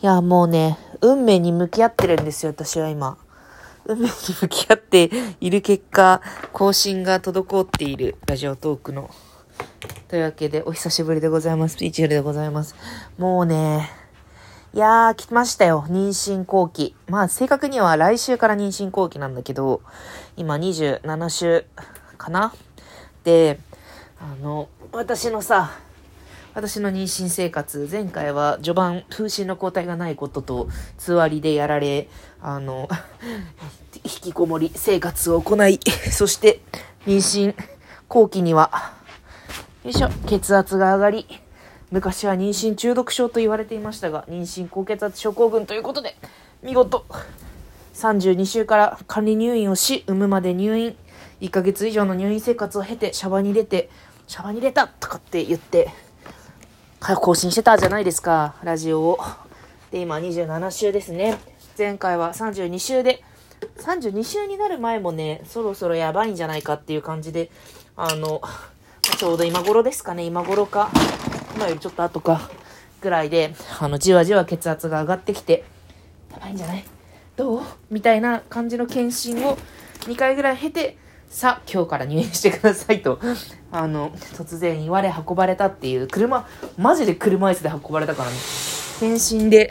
いや、もうね、運命に向き合ってるんですよ、私は今。運命に向き合っている結果、更新が滞っているラジオトークの。というわけで、お久しぶりでございます。ピーチェルでございます。もうね、いやー、来ましたよ。妊娠後期。まあ、正確には来週から妊娠後期なんだけど、今27週かな？で、あの、私のさ、私の妊娠生活、前回は序盤、風疹の抗体がないことと、つわりでやられ、あの、引きこもり生活を行い、そして、妊娠後期には、よいしょ、血圧が上がり、昔は妊娠中毒症と言われていましたが、妊娠高血圧症候群ということで、見事、32週から管理入院をし、産むまで入院、1ヶ月以上の入院生活を経て、シャバに出て、シャバに出たとかって言って、更新してたじゃないですか、ラジオを。で、今27週ですね。前回は32週で、32週になる前もね、そろそろやばいんじゃないかっていう感じで、あの、ちょうど今頃ですかね、今頃か、今よりちょっと後か、ぐらいで、あの、じわじわ血圧が上がってきて、やばいんじゃない？どう？みたいな感じの検診を2回ぐらい経て、さあ、今日から入院してくださいと、あの、突然言われ運ばれたっていう、車、マジで車椅子で運ばれたからね。検診で、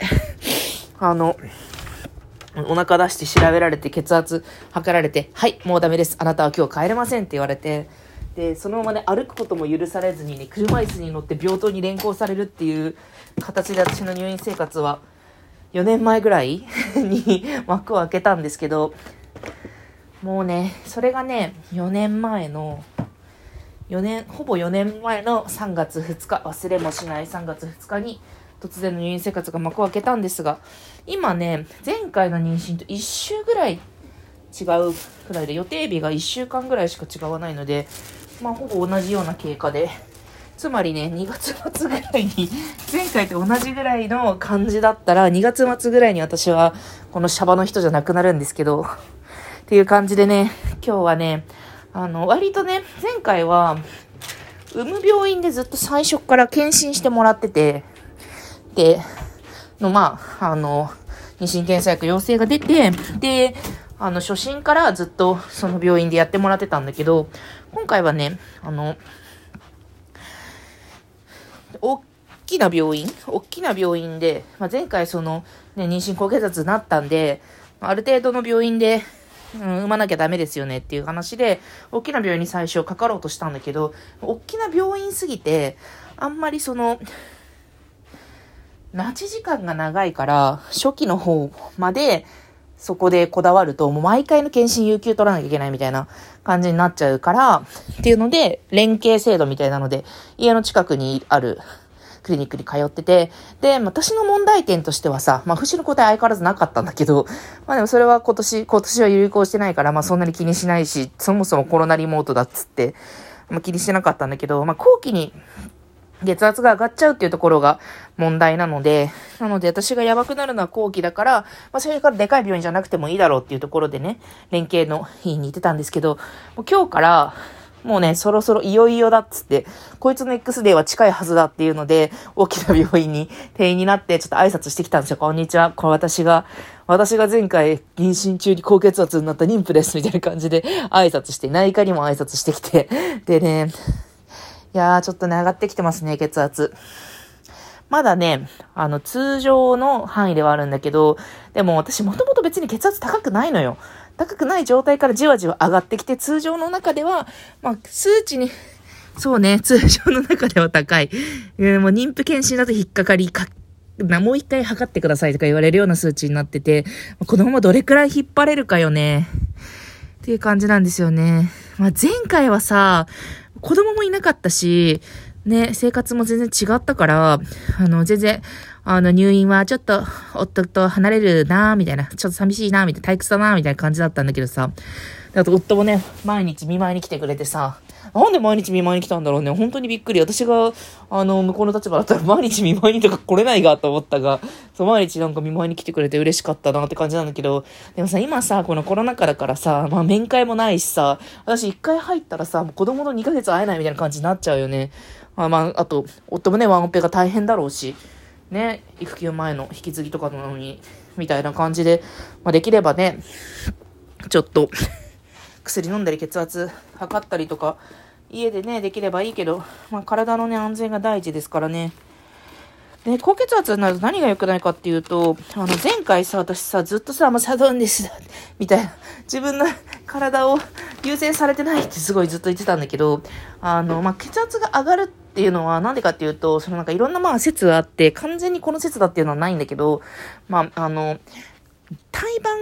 あの、お腹出して調べられて血圧測られて、はい、もうダメです。あなたは今日帰れませんって言われて、で、そのままね、歩くことも許されずにね、車椅子に乗って病棟に連行されるっていう形で私の入院生活は、4年前ぐらいに 幕を開けたんですけど、もうね、それがね、4年前の、4年、ほぼ4年前の3月2日、忘れもしない3月2日に、突然の入院生活が幕を開けたんですが、今ね、前回の妊娠と1週ぐらい違うくらいで、予定日が1週間ぐらいしか違わないので、まあ、ほぼ同じような経過で、つまりね、2月末ぐらいに、前回と同じぐらいの感じだったら、2月末ぐらいに私は、このシャバの人じゃなくなるんですけど、っていう感じでね、今日はね、あの、割とね、前回は、産む病院でずっと最初から検診してもらってて、で、の、まあ、あの、妊娠検査薬陽性が出て、で、あの、初診からずっとその病院でやってもらってたんだけど、今回はね、あの、大きな病院大きな病院で、まあ、前回その、ね、妊娠高血圧になったんで、ある程度の病院で、うん、産まなきゃダメですよねっていう話で、大きな病院に最初かかろうとしたんだけど、大きな病院すぎて、あんまりその、待ち時間が長いから、初期の方まで、そこでこだわると、もう毎回の検診有給取らなきゃいけないみたいな感じになっちゃうから、っていうので、連携制度みたいなので、家の近くにあるクリニックに通ってて、で、私の問題点としてはさ、まあ、不死の答え相変わらずなかったんだけど、まあでもそれは今年、今年は有効してないから、まあそんなに気にしないし、そもそもコロナリモートだっつって、まあ気にしてなかったんだけど、まあ後期に血圧が上がっちゃうっていうところが問題なので、なので私がやばくなるのは後期だから、まあ最初からでかい病院じゃなくてもいいだろうっていうところでね、連携の日に行ってたんですけど、もう今日から、もうね、そろそろいよいよだっつって、こいつの X デーは近いはずだっていうので、大きな病院に店員になってちょっと挨拶してきたんですよ。こんにちは。これ私が、私が前回妊娠中に高血圧になった妊婦ですみたいな感じで挨拶して、内科にも挨拶してきて、でね、いやー、ちょっとね、上がってきてますね、血圧。まだね、あの、通常の範囲ではあるんだけど、でも私もともと別に血圧高くないのよ。高くない状態からじわじわ上がってきて、通常の中では、まあ、数値に、そうね、通常の中では高い。でもう妊婦検診だと引っかかり、かなもう一回測ってくださいとか言われるような数値になってて、子供もどれくらい引っ張れるかよね。っていう感じなんですよね。まあ、前回はさ、子供もいなかったし、ね、生活も全然違ったから、あの、全然、あの、入院はちょっと、夫と離れるなみたいな、ちょっと寂しいなみたいな、退屈だなみたいな感じだったんだけどさ、あと夫もね、毎日見舞いに来てくれてさ、なんで毎日見舞いに来たんだろうね。本当にびっくり。私が、あの、向こうの立場だったら毎日見舞いにとか来れないがと思ったが、そう、毎日なんか見舞いに来てくれて嬉しかったなって感じなんだけど、でもさ、今さ、このコロナ禍だからさ、まあ面会もないしさ、私一回入ったらさ、もう子供の2ヶ月会えないみたいな感じになっちゃうよね。まあまあ、あと、夫もね、ワンオペが大変だろうし、ね、育休前の引き継ぎとかなのに、みたいな感じで、まあ、できればね、ちょっと、薬飲んだり血圧測ったりとか、家でね、できればいいけど、まあ、体のね、安全が第一ですからね。で、高血圧になると何が良くないかっていうと、あの、前回さ、私さ、ずっとさ、もうサドンです、みたいな、自分の 体を優先されてないってすごいずっと言ってたんだけど、あの、まあ、血圧が上がるってていうのは、なんでかっていうと、そのなんかいろんなまあ説があって、完全にこの説だっていうのはないんだけど、まあ、あの、胎盤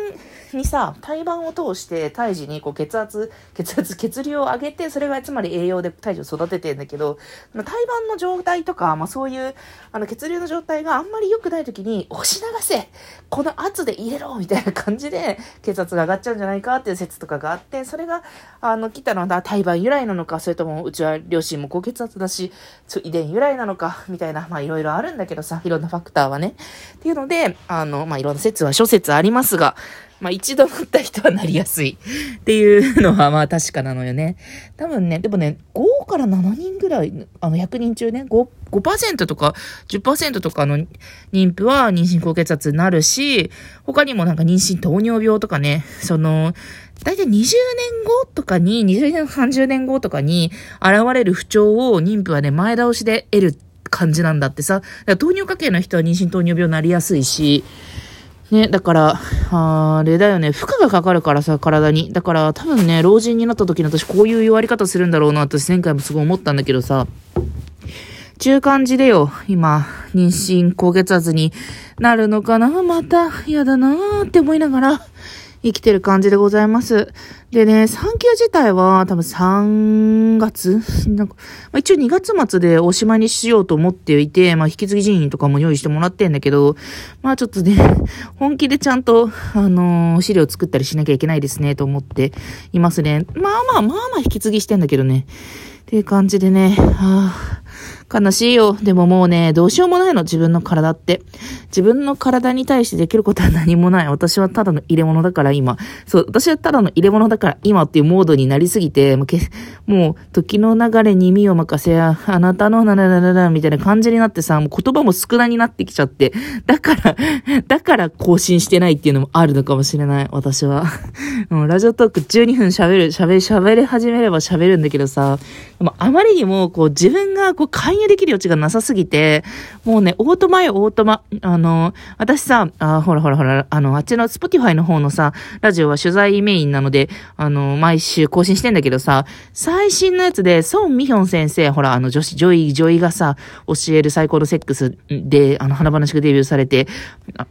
にさ、胎盤を通して胎児にこう血圧、血圧、血流を上げて、それがつまり栄養で胎児を育ててんだけど、胎盤の状態とか、まあそういう、あの血流の状態があんまり良くない時に、押し流せこの圧で入れろみたいな感じで、血圧が上がっちゃうんじゃないかっていう説とかがあって、それが、あの、来たのは胎盤由来なのか、それともうちは両親も高血圧だし、遺伝由来なのか、みたいな、まあいろいろあるんだけどさ、いろんなファクターはね。っていうので、あの、まあいろんな説は諸説ありますますが、まあ一度乗った人はなりやすい っていうのはまあ確かなのよね。多分ね、でもね、5から7人ぐらい、あの100人中ね、5、5%とか10%とかの妊婦は妊娠高血圧になるし、他にもなんか妊娠糖尿病とかね、その、だいたい20年後とかに、20年、30年後とかに現れる不調を妊婦はね、前倒しで得る感じなんだってさ。糖尿家系の人は妊娠糖尿病になりやすいし、ね、だから、あれだよね、負荷がかかるからさ、体に。だから多分ね、老人になった時に私こういう弱り方するんだろうな、私前回もすごい思ったんだけどさ、中間時でよ、今、妊娠高血圧になるのかな？また、嫌だなーって思いながら、生きてる感じでございます。でね、産休自体は多分3月？なんか、まあ、一応2月末でおしまいにしようと思っていて、まあ、引き継ぎ人員とかも用意してもらってんだけど、まあちょっとね、本気でちゃんと、あのー、資料作ったりしなきゃいけないですね、と思っていますね。まあまあまあまあ引き継ぎしてんだけどね。っていう感じでね、はあ、悲しいよ。でももうね、どうしようもないの、自分の体って。自分の体に対してできることは何もない。私はただの入れ物だから今。そう、私はただの入れ物だから今っていうモードになりすぎて、もうもう時の流れに身を任せや、あなたのなななななみたいな感じになってさ、もう言葉も少なになってきちゃって。だから、だから更新してないっていうのもあるのかもしれない、私は。も う Radiotalk 12分喋る、喋り、喋り始めれば喋るんだけどさ、もあまりにもこう自分がこう関与できる余地がなさすぎて、もうね、オートマよ、オートマ。あの、私さ、あ、ほらほらほら、あの、あっちの Spotify の方のさ、ラジオは取材メインなので、あの、毎週更新してんだけどさ、最新のやつで、ソン・ミヒョン先生、ほら、あの、女子、ジョイ、ジョイがさ、教える最高のセックスで、あの、華々しくデビューされて、あ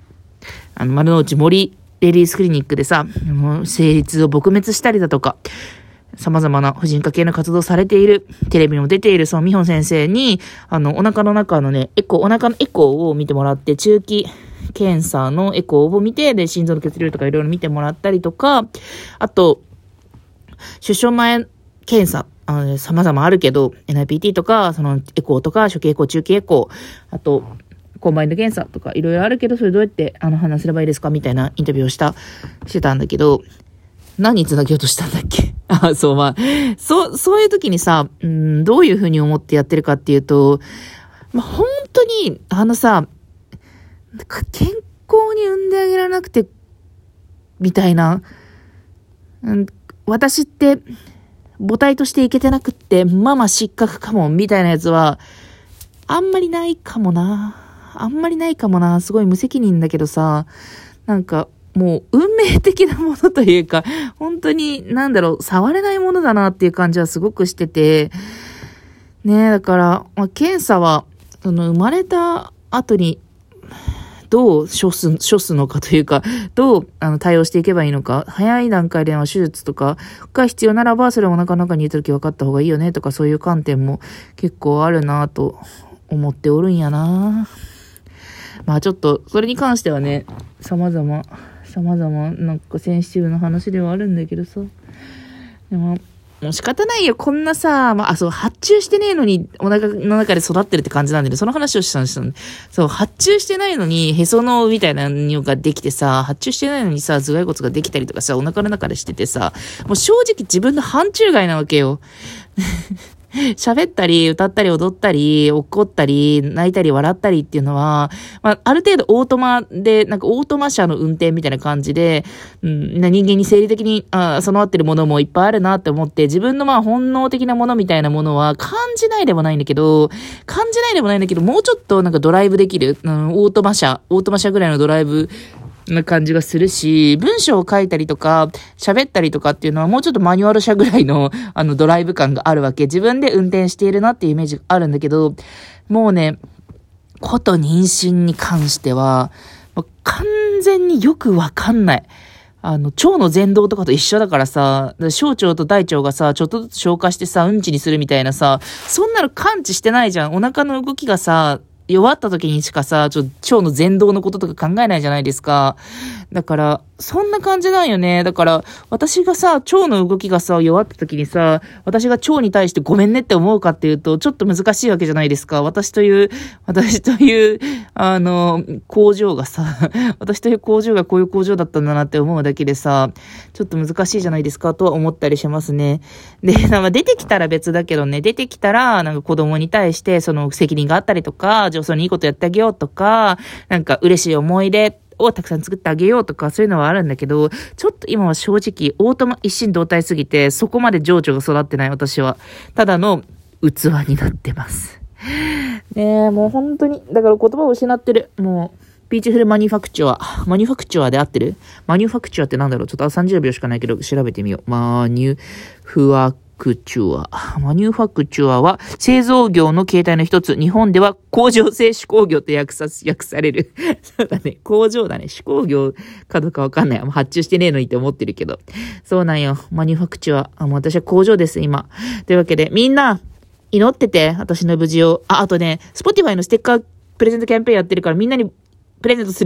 あの、丸の内森レディースクリニックでさ、成立を撲滅したりだとか、様々な婦人科系の活動されている、テレビにも出ている、その美穂先生に、あの、お腹の中のね、エコー、お腹のエコーを見てもらって、中期検査のエコーを見て、で、心臓の血流とかいろいろ見てもらったりとか、あと、出生前検査、あの、様々あるけど、NIPT とか、そのエコーとか、初期エコー、中期エコー、あと、コンバインド検査とかいろいろあるけど、それどうやってあの話すればいいですか？みたいなインタビューをした、してたんだけど、何繋げようとしたんだっけ？あ、そう、まあ、そう、そういう時にさ、うん、どういうふうに思ってやってるかっていうと、まあ、本当に、あのさ、健康に産んであげられなくて、みたいな、うん、私って、母体としていけてなくって、ママ失格かも、みたいなやつは、あんまりないかもな。あんまりないかもな。すごい無責任だけどさ、なんか、もう運命的なものというか、本当に、なんだろう、触れないものだなっていう感じはすごくしてて、ねだから、まあ、検査は、その、生まれた後に、どう処す、処すのかというか、どうあの対応していけばいいのか、早い段階での手術とかが必要ならば、それをお腹の中に入れた時分かった方がいいよねとか、そういう観点も結構あるなと思っておるんやな。まあちょっと、それに関してはね、様々、様々、なんかセンシティブな話ではあるんだけどさ。でも、もう仕方ないよ。こんなさ、まあ、そう、発注してねえのに、お腹の中で育ってるって感じなんだけど、その話をしたんですよ。そう、発注してないのに、へそのみたいなのができてさ、発注してないのにさ、頭蓋骨ができたりとかさ、お腹の中でしててさ、もう正直自分の範疇外なわけよ。喋ったり、歌ったり、踊ったり、怒ったり、泣いたり、笑ったりっていうのは、まあ、ある程度オートマで、なんかオートマ車の運転みたいな感じで、うん、人間に生理的にあ備わってるものもいっぱいあるなって思って、自分のまあ本能的なものみたいなものは感じないでもないんだけど、感じないでもないんだけど、もうちょっとなんかドライブできる、うん、オートマ車、オートマ車ぐらいのドライブな感じがするし、文章を書いたりとか、喋ったりとかっていうのはもうちょっとマニュアル車ぐらいの、あの、ドライブ感があるわけ。自分で運転しているなっていうイメージがあるんだけど、もうね、こと妊娠に関しては、完全によくわかんない。あの、腸の前動とかと一緒だからさ、小腸と大腸がさ、ちょっとずつ消化してさ、うんちにするみたいなさ、そんなの感知してないじゃん。お腹の動きがさ、弱った時にしかさ、ちょ腸の前動のこととか考えないじゃないですか。だから、そんな感じなんよね。だから、私がさ、腸の動きがさ、弱った時にさ、私が腸に対してごめんねって思うかっていうと、ちょっと難しいわけじゃないですか。私という、私という、あの、工場がさ、私という工場がこういう工場だったんだなって思うだけでさ、ちょっと難しいじゃないですか、とは思ったりしますね。で、なんか出てきたら別だけどね、出てきたら、なんか子供に対して、その責任があったりとか、上層にいいことやってあげようとか、なんか嬉しい思い出をたくさん作ってあげようとか、そういうのはあるんだけど、ちょっと今は正直、オートマ一心同体すぎて、そこまで情緒が育ってない私は、ただの器になってます。ねえ、もう本当に、だから言葉を失ってる。もう、ピーチフルマニュファクチュア。マニュファクチュアで合ってる？マニュファクチュアってなんだろう？ちょっと30秒しかないけど調べてみよう。マニュファクチュア。マニュファクチュアは製造業の形態の一つ。日本では工場製手工業って訳さ、訳される。そうだね。工場だね。手工業かどうかわかんない。発注してねえのにって思ってるけど。そうなんよ。マニュファクチュア。あ、もう私は工場です、今。というわけで、みんな、祈ってて、私の無事を。あ、あとね、 Spotify のステッカープレゼントキャンペーンやってるからみんなにプレゼントする